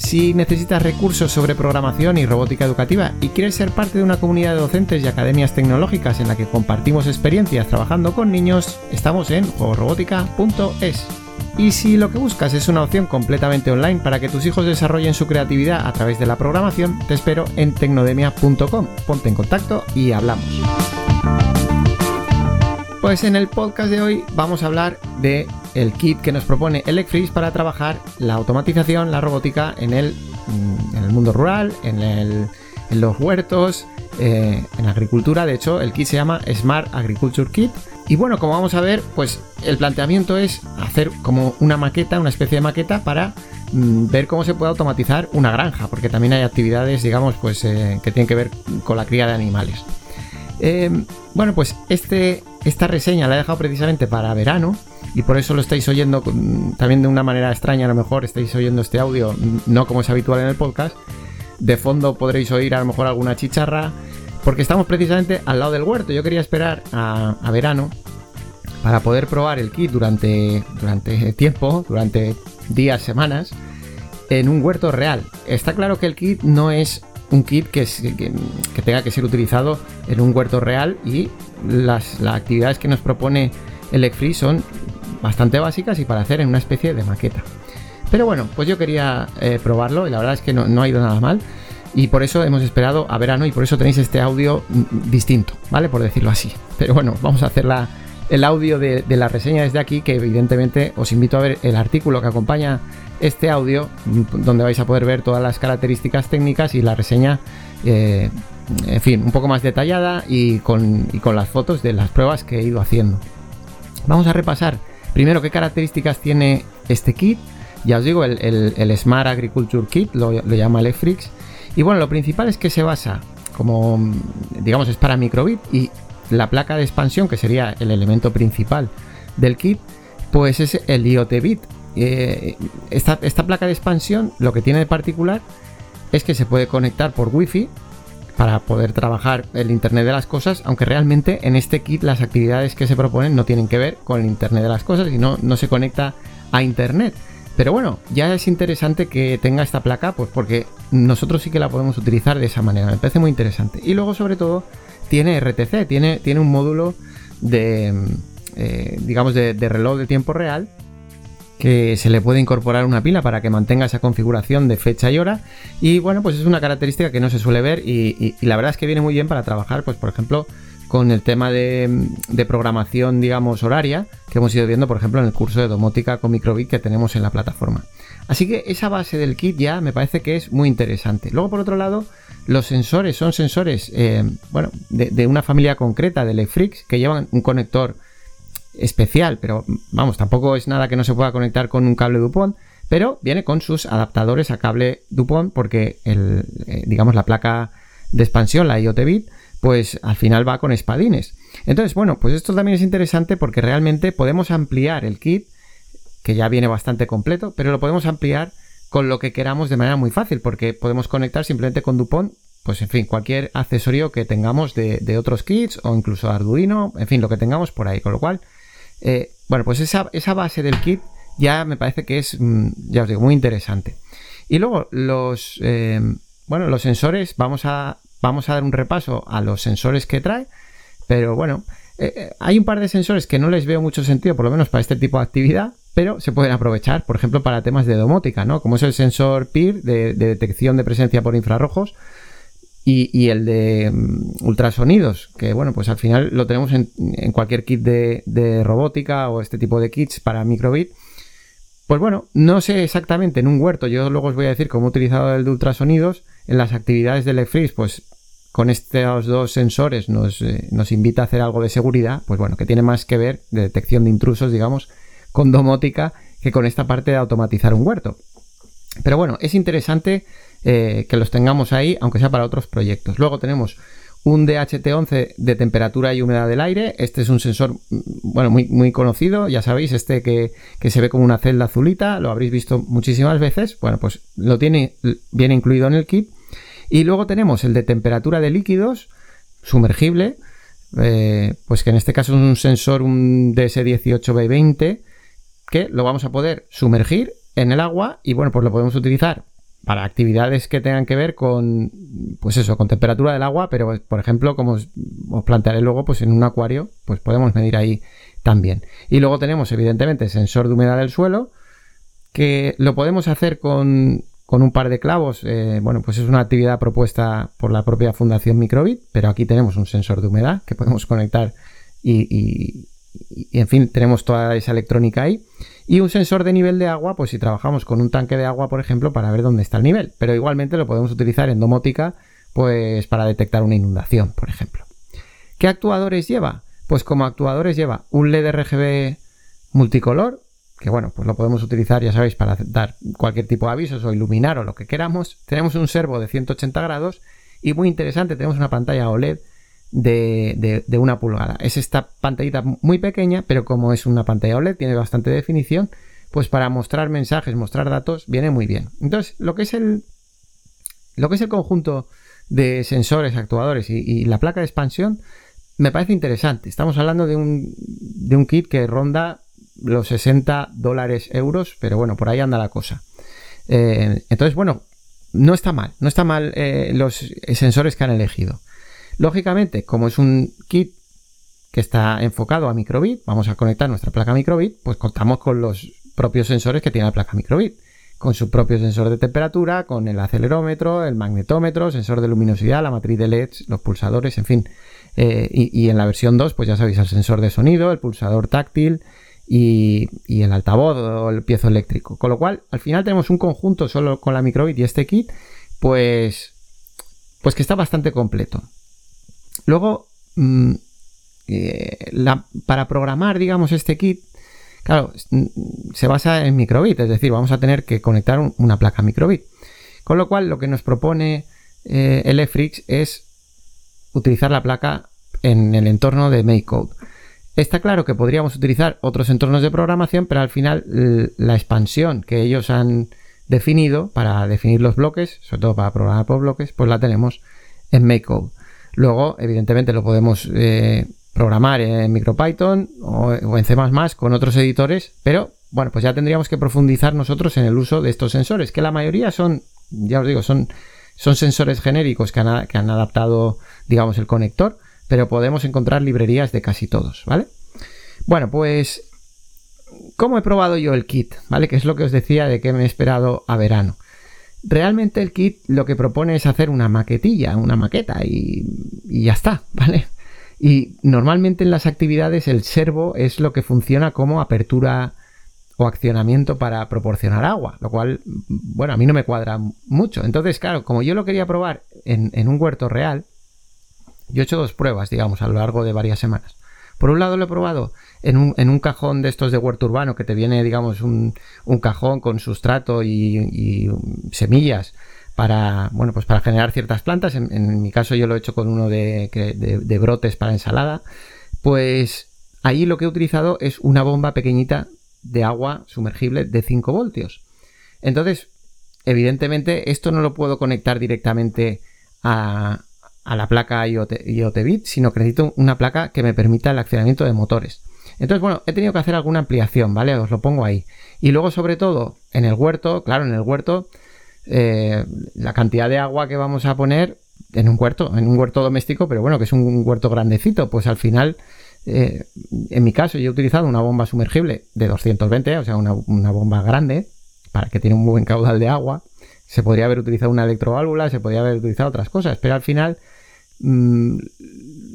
Si necesitas recursos sobre programación y robótica educativa y quieres ser parte de una comunidad de docentes y academias tecnológicas en la que compartimos experiencias trabajando con niños, estamos en juegorobótica.es. Y si lo que buscas es una opción completamente online para que tus hijos desarrollen su creatividad a través de la programación, te espero en tecnodemia.com. Ponte en contacto y hablamos. Pues en el podcast de hoy vamos a hablar de el kit que nos propone Electris para trabajar la automatización, la robótica en el, mm, mundo rural, en, los huertos, eh, en agricultura. De hecho, el kit se llama Smart Agriculture Kit. Y bueno, como vamos a ver, pues el planteamiento es hacer como una maqueta, una especie de maqueta para mm, ver cómo se puede automatizar una granja, porque también hay actividades, digamos, pues eh, que tienen que ver con la cría de animales. Eh, bueno, pues este, esta reseña la he dejado precisamente para verano y por eso lo estáis oyendo también de una manera extraña, a lo mejor estáis oyendo este audio no como es habitual en el podcast. De fondo podréis oír a lo mejor alguna chicharra, porque estamos precisamente al lado del huerto. Yo quería esperar a, verano para poder probar el kit durante, durante tiempo, durante días, semanas, en un huerto real. Está claro que el kit no es un kit que, que, tenga que ser utilizado en un huerto real y las, actividades que nos propone el Free son bastante básicas y para hacer en una especie de maqueta. Pero bueno, pues yo quería eh, probarlo y la verdad es que no, ha ido nada mal. Y por eso hemos esperado a verano y por eso tenéis este audio mm, distinto, ¿vale? Por decirlo así. Pero bueno, vamos a hacer el audio de, la reseña desde aquí, que evidentemente os invito a ver el artículo que acompaña este audio, mm, donde vais a poder ver todas las características técnicas y la reseña, eh, en fin, un poco más detallada y con, las fotos de las pruebas que he ido haciendo. Vamos a repasar primero qué características tiene este kit. Ya os digo, el, Smart Agriculture Kit lo, llama Electrix. Y bueno, lo principal es que se basa como, digamos, es para microbit y la placa de expansión, que sería el elemento principal del kit, pues es el IoT bit eh, esta, placa de expansión lo que tiene de particular es que se puede conectar por wifi para poder trabajar el Internet de las Cosas, aunque realmente en este kit las actividades que se proponen no tienen que ver con el Internet de las Cosas y no, no se conecta a Internet. Pero bueno, ya es interesante que tenga esta placa, pues porque nosotros sí que la podemos utilizar de esa manera. Me parece muy interesante. Y luego, sobre todo, tiene RTC, tiene, tiene un módulo de, eh, digamos, de reloj de tiempo real que se le puede incorporar una pila para que mantenga esa configuración de fecha y hora. Y bueno, pues es una característica que no se suele ver y, la verdad es que viene muy bien para trabajar, pues por ejemplo, con el tema de, programación, digamos, horaria, que hemos ido viendo, por ejemplo, en el curso de domótica con microbit que tenemos en la plataforma. Así que esa base del kit ya me parece que es muy interesante. Luego, por otro lado, los sensores son sensores, eh, bueno, de, una familia concreta de Lefrix que llevan un conector especial, pero vamos, tampoco es nada que no se pueda conectar con un cable Dupont, pero viene con sus adaptadores a cable Dupont porque el, eh, digamos la placa de expansión, la IoT bit, pues al final va con espadines. Entonces, bueno, pues esto también es interesante porque realmente podemos ampliar el kit, que ya viene bastante completo, pero lo podemos ampliar con lo que queramos de manera muy fácil, porque podemos conectar simplemente con Dupont, pues en fin, cualquier accesorio que tengamos de, de otros kits o incluso Arduino, en fin, lo que tengamos por ahí, con lo cual eh, bueno, pues esa, base del kit ya me parece que es, mm, ya os digo, muy interesante. Y luego los, eh, bueno, los sensores, vamos a, vamos a dar un repaso a los sensores que trae, pero bueno, eh, hay un par de sensores que no les veo mucho sentido, por lo menos para este tipo de actividad, pero se pueden aprovechar, por ejemplo, para temas de domótica, ¿no? Como es el sensor PIR de detección de presencia por infrarrojos, y, el de mm, ultrasonidos, que bueno, pues al final lo tenemos en, cualquier kit de, robótica o este tipo de kits para microbit. Pues bueno, no sé exactamente en un huerto, yo luego os voy a decir cómo he utilizado el de ultrasonidos. En las actividades del Freeze, pues con estos dos sensores nos, eh, nos, invita a hacer algo de seguridad, pues bueno, que tiene más que ver de detección de intrusos, digamos, con domótica que con esta parte de automatizar un huerto. Pero bueno, es interesante eh, que los tengamos ahí, aunque sea para otros proyectos. Luego tenemos un DHT11 de temperatura y humedad del aire. Este es un sensor, mm, bueno, muy, conocido, ya sabéis, este que, se ve como una celda azulita, lo habréis visto muchísimas veces. Bueno, pues lo tiene, viene incluido en el kit. Y luego tenemos el de temperatura de líquidos, sumergible, eh, pues que en este caso es un sensor, un DS18B20, que lo vamos a poder sumergir en el agua y bueno, pues lo podemos utilizar para actividades que tengan que ver con, pues eso, con temperatura del agua, pero por ejemplo, como os, plantearé luego, pues en un acuario, pues podemos medir ahí también. Y luego tenemos, evidentemente, sensor de humedad del suelo, que lo podemos hacer con, con un par de clavos. Eh, bueno, pues es una actividad propuesta por la propia Fundación Microbit, pero aquí tenemos un sensor de humedad que podemos conectar y, y en fin, tenemos toda esa electrónica ahí. Y un sensor de nivel de agua, pues si trabajamos con un tanque de agua, por ejemplo, para ver dónde está el nivel. Pero igualmente lo podemos utilizar en domótica, pues para detectar una inundación, por ejemplo. ¿Qué actuadores lleva? Pues como actuadores lleva un LED RGB multicolor, que bueno, pues lo podemos utilizar, ya sabéis, para dar cualquier tipo de avisos o iluminar o lo que queramos. Tenemos un servo de 180 grados y muy interesante, tenemos una pantalla OLED de, una pulgada. Es esta pantallita muy pequeña, pero como es una pantalla OLED, tiene bastante definición, pues para mostrar mensajes, mostrar datos, viene muy bien. Entonces, lo que es el, lo que es el conjunto de sensores, actuadores y, la placa de expansión, me parece interesante. Estamos hablando de un, de un kit que ronda los 60 dólares euros, pero bueno, por ahí anda la cosa. Eh, entonces, bueno, no está mal, no está mal eh, los sensores que han elegido. Lógicamente, como es un kit que está enfocado a microbit, vamos a conectar nuestra placa microbit, pues contamos con los propios sensores que tiene la placa microbit, con su propio sensor de temperatura, con el acelerómetro, el magnetómetro, sensor de luminosidad, la matriz de LEDs, los pulsadores, en fin. Eh, y, en la versión 2, pues ya sabéis, el sensor de sonido, el pulsador táctil y, el altavoz o el piezo eléctrico. Con lo cual, al final tenemos un conjunto solo con la microbit y este kit, pues, pues que está bastante completo. Luego, mm, eh, para programar, digamos, este kit, claro, mm, se basa en microbit, es decir, vamos a tener que conectar una placa microbit. Con lo cual, lo que nos propone eh, el EFRIX es utilizar la placa en el entorno de MakeCode. Está claro que podríamos utilizar otros entornos de programación, pero al final la expansión que ellos han definido para definir los bloques, sobre todo para programar por bloques, pues la tenemos en MakeCode. Luego, evidentemente, lo podemos eh, programar en MicroPython o, en C con otros editores, pero bueno, pues ya tendríamos que profundizar nosotros en el uso de estos sensores, que la mayoría son, ya os digo, son, son sensores genéricos que han, que han adaptado, digamos, el conector, pero podemos encontrar librerías de casi todos, ¿vale? Bueno, pues, ¿cómo he probado yo el kit? ¿Vale? Que es lo que os decía de que me he esperado a verano. Realmente el kit lo que propone es hacer una maquetilla, una maqueta y, ya está, ¿vale? Y normalmente en las actividades el servo es lo que funciona como apertura o accionamiento para proporcionar agua, lo cual, bueno, a mí no me cuadra mucho. Entonces, claro, como yo lo quería probar en, en un huerto real, yo he hecho dos pruebas, digamos, a lo largo de varias semanas. Por un lado lo he probado en un, cajón de estos de huerto urbano que te viene, digamos, un, cajón con sustrato y, semillas para, bueno, pues para generar ciertas plantas. En, mi caso yo lo he hecho con uno de, de, brotes para ensalada. Pues ahí lo que he utilizado es una bomba pequeñita de agua sumergible de 5 voltios. Entonces, evidentemente, esto no lo puedo conectar directamente a, a la placa IoT, IoT sino que necesito una placa que me permita el accionamiento de motores. Entonces, bueno, he tenido que hacer alguna ampliación, ¿vale? Os lo pongo ahí. Y luego, sobre todo, en el huerto, claro, en el huerto, eh, la cantidad de agua que vamos a poner en un huerto, en un huerto doméstico, pero bueno, que es un huerto grandecito, pues al final, eh, en mi caso, yo he utilizado una bomba sumergible de 220, o sea, una, una bomba grande, para que tiene un buen caudal de agua. Se podría haber utilizado una electroválvula, se podría haber utilizado otras cosas, pero al final mm,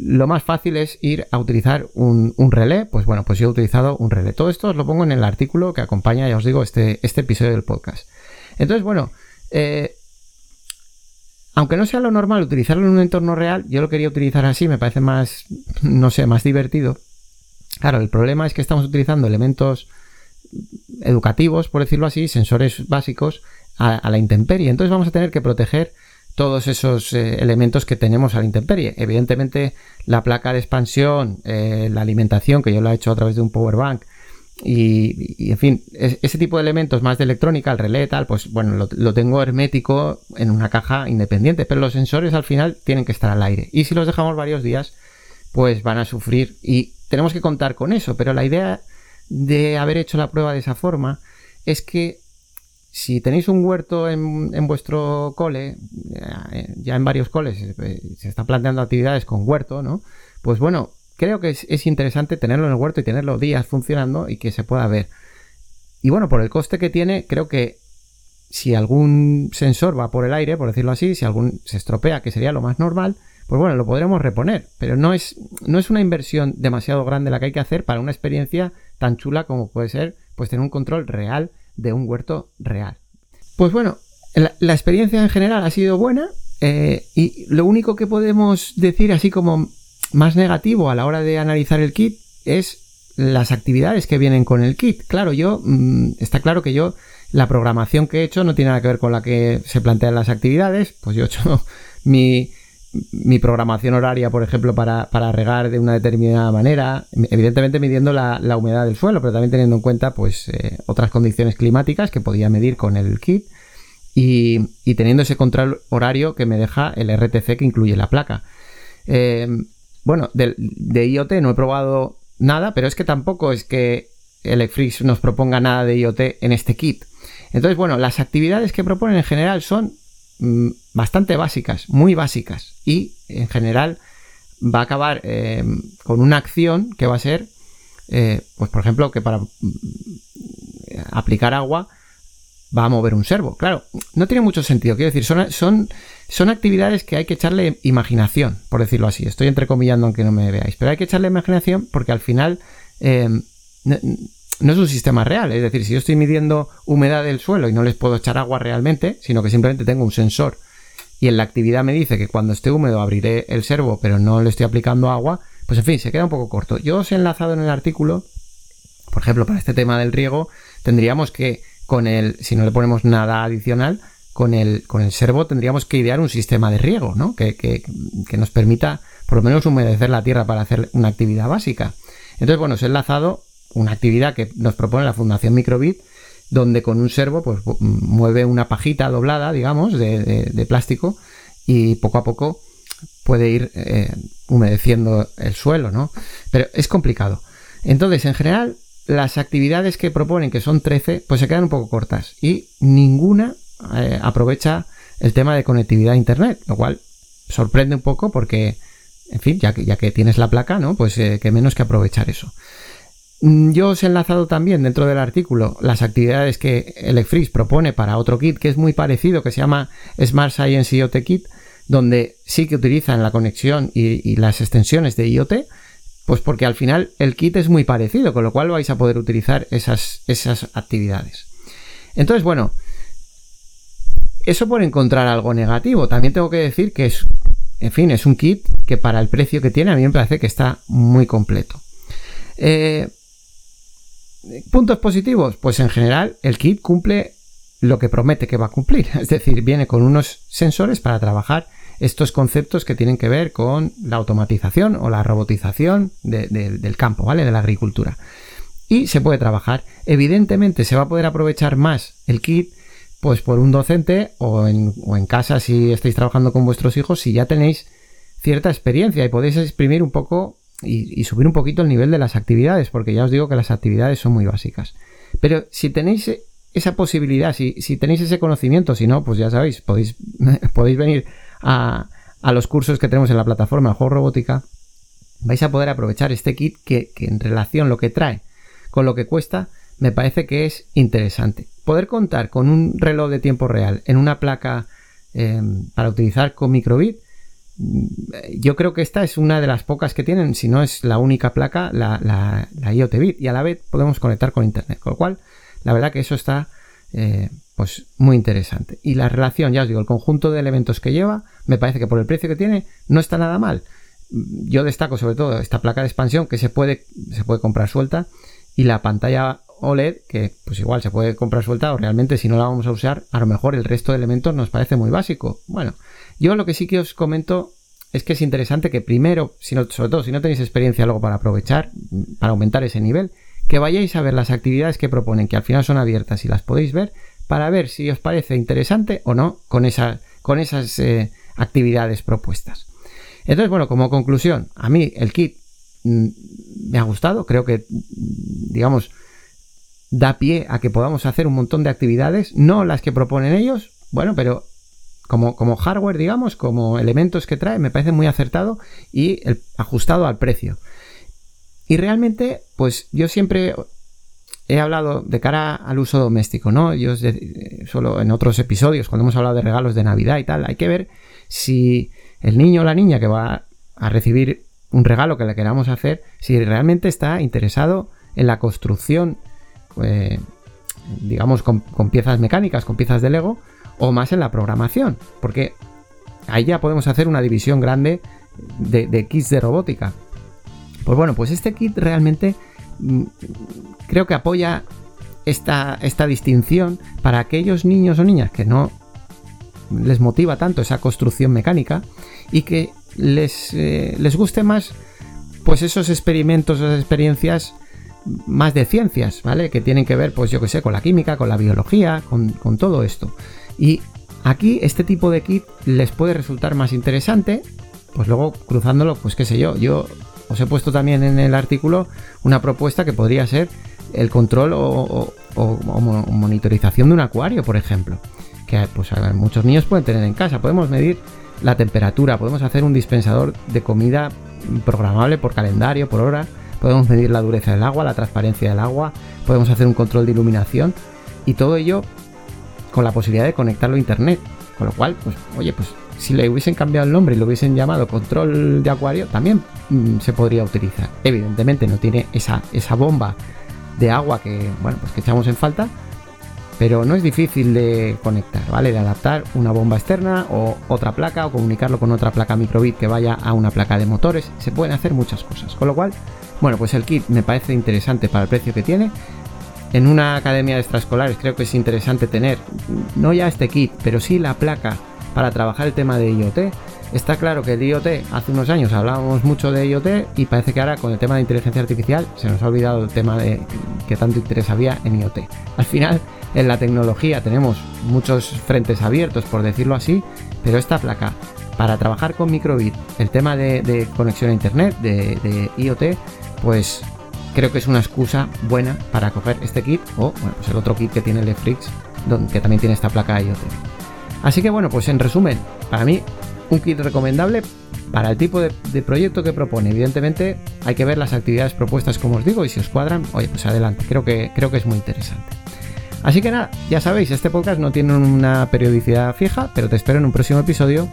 lo más fácil es ir a utilizar un, relé. Pues bueno, pues yo he utilizado un relé. Todo esto os lo pongo en el artículo que acompaña, ya os digo, este, este episodio del podcast. Entonces, bueno, eh, aunque no sea lo normal utilizarlo en un entorno real, yo lo quería utilizar así, me parece más, no sé, más divertido. Claro, el problema es que estamos utilizando elementos educativos, por decirlo así, sensores básicos, a, la intemperie. Entonces vamos a tener que proteger todos esos eh, elementos que tenemos a la intemperie. Evidentemente, la placa de expansión, eh, la alimentación, que yo lo he hecho a través de un power bank, y, en fin, ese tipo de elementos más de electrónica, el relé, tal, pues bueno, lo, tengo hermético en una caja independiente, pero los sensores al final tienen que estar al aire. Y si los dejamos varios días, pues van a sufrir y tenemos que contar con eso. Pero la idea de haber hecho la prueba de esa forma es que si tenéis un huerto en, vuestro cole, eh, ya en varios coles eh, se están planteando actividades con huerto, ¿no? Pues bueno, creo que es, interesante tenerlo en el huerto y tenerlo días funcionando y que se pueda ver. Y bueno, por el coste que tiene, creo que si algún sensor va por el aire, por decirlo así, si algún se estropea, que sería lo más normal, pues bueno, lo podremos reponer. Pero no es, no es una inversión demasiado grande la que hay que hacer para una experiencia tan chula como puede ser pues tener un control real de un huerto real. Pues bueno, la, experiencia en general ha sido buena eh, y lo único que podemos decir así como más negativo a la hora de analizar el kit es las actividades que vienen con el kit. Claro, yo mm, está claro que yo la programación que he hecho no tiene nada que ver con la que se plantean las actividades, pues yo he hecho mi, mi programación horaria, por ejemplo, para, regar de una determinada manera, evidentemente midiendo la, humedad del suelo, pero también teniendo en cuenta pues eh, otras condiciones climáticas que podía medir con el kit y, teniendo ese control horario que me deja el RTC que incluye la placa. Em, bueno, de, IoT no he probado nada, pero es que tampoco es que Elecfrix nos proponga nada de IoT en este kit. Entonces, bueno, las actividades que proponen en general son Mm, bastante básicas, muy básicas. Y en general va a acabar eh, con una acción que va a ser, eh, pues por ejemplo, que para mm, aplicar agua va a mover un servo. Claro, no tiene mucho sentido. Quiero decir, son, son, son actividades que hay que echarle imaginación, por decirlo así. Estoy entrecomillando aunque no me veáis. Pero hay que echarle imaginación porque al final eh, no es un sistema real. Es decir, si yo estoy midiendo humedad del suelo y no les puedo echar agua realmente, sino que simplemente tengo un sensor y en la actividad me dice que cuando esté húmedo abriré el servo, pero no le estoy aplicando agua, pues en fin, se queda un poco corto. Yo os he enlazado en el artículo, por ejemplo, para este tema del riego, tendríamos que con el, si no le ponemos nada adicional, con el, con el servo tendríamos que idear un sistema de riego, ¿no? Que, que, que nos permita por lo menos humedecer la tierra para hacer una actividad básica. Entonces, bueno, os he enlazado una actividad que nos propone la Fundación Microbit, donde con un servo pues, mueve una pajita doblada, digamos, de, plástico y poco a poco puede ir eh, humedeciendo el suelo, ¿no? Pero es complicado. Entonces, en general, las actividades que proponen, que son 13, pues se quedan un poco cortas y ninguna eh, aprovecha el tema de conectividad a Internet, lo cual sorprende un poco porque, en fin, ya que, ya que tienes la placa, ¿no? Pues eh, que menos que aprovechar eso. Mm, yo os he enlazado también dentro del artículo las actividades que Elecfreeze propone para otro kit que es muy parecido, que se llama Smart Science IoT Kit, donde sí que utilizan la conexión y, las extensiones de IoT, pues porque al final el kit es muy parecido, con lo cual vais a poder utilizar esas, esas actividades. Entonces, bueno, eso por encontrar algo negativo. También tengo que decir que es, en fin, es un kit que para el precio que tiene a mí me parece que está muy completo. Eh, ¿Puntos positivos? Pues en general el kit cumple lo que promete que va a cumplir. Es decir, viene con unos sensores para trabajar estos conceptos que tienen que ver con la automatización o la robotización del campo, ¿vale? De la agricultura. Y se puede trabajar. Evidentemente se va a poder aprovechar más el kit pues por un docente o en, o en casa si estáis trabajando con vuestros hijos, si ya tenéis cierta experiencia y podéis exprimir un poco y, subir un poquito el nivel de las actividades, porque ya os digo que las actividades son muy básicas. Pero si tenéis esa posibilidad, si, tenéis ese conocimiento, si no, pues ya sabéis, podéis, podéis venir a, los cursos que tenemos en la plataforma Juego Robótica, vais a poder aprovechar este kit que, en relación lo que trae con lo que cuesta, me parece que es interesante. Poder contar con un reloj de tiempo real en una placa eh, para utilizar con microbit yo creo que esta es una de las pocas que tienen, si no es la única placa, la, la, IoT Bit, y a la vez podemos conectar con Internet, con lo cual, la verdad que eso está eh, pues muy interesante. Y la relación, ya os digo, el conjunto de elementos que lleva, me parece que por el precio que tiene, no está nada mal. Mm, yo destaco sobre todo esta placa de expansión que se puede, se puede comprar suelta y la pantalla OLED que pues igual se puede comprar suelta o realmente si no la vamos a usar a lo mejor el resto de elementos nos parece muy básico. Bueno, Yo lo que sí que os comento es que es interesante que primero, si sobre todo si no tenéis experiencia luego para aprovechar, para aumentar ese nivel, que vayáis a ver las actividades que proponen, que al final son abiertas y las podéis ver, para ver si os parece interesante o no con, con esas eh, actividades propuestas. Entonces, bueno, como conclusión, a mí el kit mm, me ha gustado, creo que, mm, digamos, da pie a que podamos hacer un montón de actividades, no las que proponen ellos, bueno, pero como, como hardware, digamos, como elementos que trae, me parece muy acertado y ajustado al precio. Y realmente, pues yo siempre he hablado de cara al uso doméstico, ¿no? Yo solo en otros episodios, cuando hemos hablado de regalos de Navidad y tal, hay que ver si el niño o la niña que va a recibir un regalo que le queramos hacer, si realmente está interesado en la construcción, eh, digamos, con, piezas mecánicas, con piezas de Lego, o más en la programación, porque ahí ya podemos hacer una división grande de, kits de robótica. Pues bueno, pues este kit realmente mm, creo que apoya esta, esta distinción para aquellos niños o niñas que no les motiva tanto esa construcción mecánica y que les, eh, les guste más pues esos experimentos, esas experiencias más de ciencias, ¿vale? Que tienen que ver, pues yo que sé, con la química, con la biología, con todo esto. Y aquí este tipo de kit les puede resultar más interesante, pues luego cruzándolo, pues qué sé yo, yo os he puesto también en el artículo una propuesta que podría ser el control o, monitorización de un acuario, por ejemplo. Que pues, muchos niños pueden tener en casa. Podemos medir la temperatura, podemos hacer un dispensador de comida programable por calendario, por hora. Podemos medir la dureza del agua, la transparencia del agua. Podemos hacer un control de iluminación. Y todo ello con la posibilidad de conectarlo a internet. Con lo cual, pues, oye, pues si le hubiesen cambiado el nombre y lo hubiesen llamado control de acuario, también mm, se podría utilizar. Evidentemente no tiene esa, esa bomba de agua que, bueno, pues que echamos en falta, pero no es difícil de conectar, ¿vale? De adaptar una bomba externa o otra placa o comunicarlo con otra placa microbit que vaya a una placa de motores. Se pueden hacer muchas cosas. Con lo cual, bueno, pues el kit me parece interesante para el precio que tiene. En una academia de extraescolares creo que es interesante tener no ya este kit, pero sí la placa para trabajar el tema de IoT. Está claro que el IoT, hace unos años hablábamos mucho de IoT y parece que ahora con el tema de inteligencia artificial se nos ha olvidado el tema de que tanto interés había en IoT. Al final, en la tecnología tenemos muchos frentes abiertos, por decirlo así, pero esta placa para trabajar con microbit, el tema de, conexión a internet, de, IoT, pues creo que es una excusa buena para coger este kit o bueno, pues el otro kit que tiene el que también tiene esta placa IoT. Así que bueno, pues en resumen, para mí un kit recomendable para el tipo de, proyecto que propone. Evidentemente hay que ver las actividades propuestas como os digo y si os cuadran, oye, pues adelante, creo que, creo que es muy interesante. Así que nada, ya sabéis, este podcast no tiene una periodicidad fija, pero te espero en un próximo episodio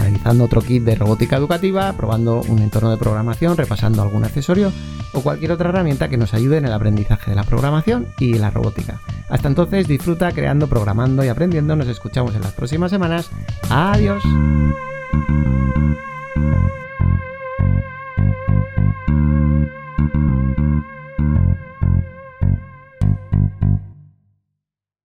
analizando otro kit de robótica educativa, probando un entorno de programación, repasando algún accesorio o cualquier otra herramienta que nos ayude en el aprendizaje de la programación y la robótica. Hasta entonces, disfruta creando, programando y aprendiendo. Nos escuchamos en las próximas semanas. Adiós.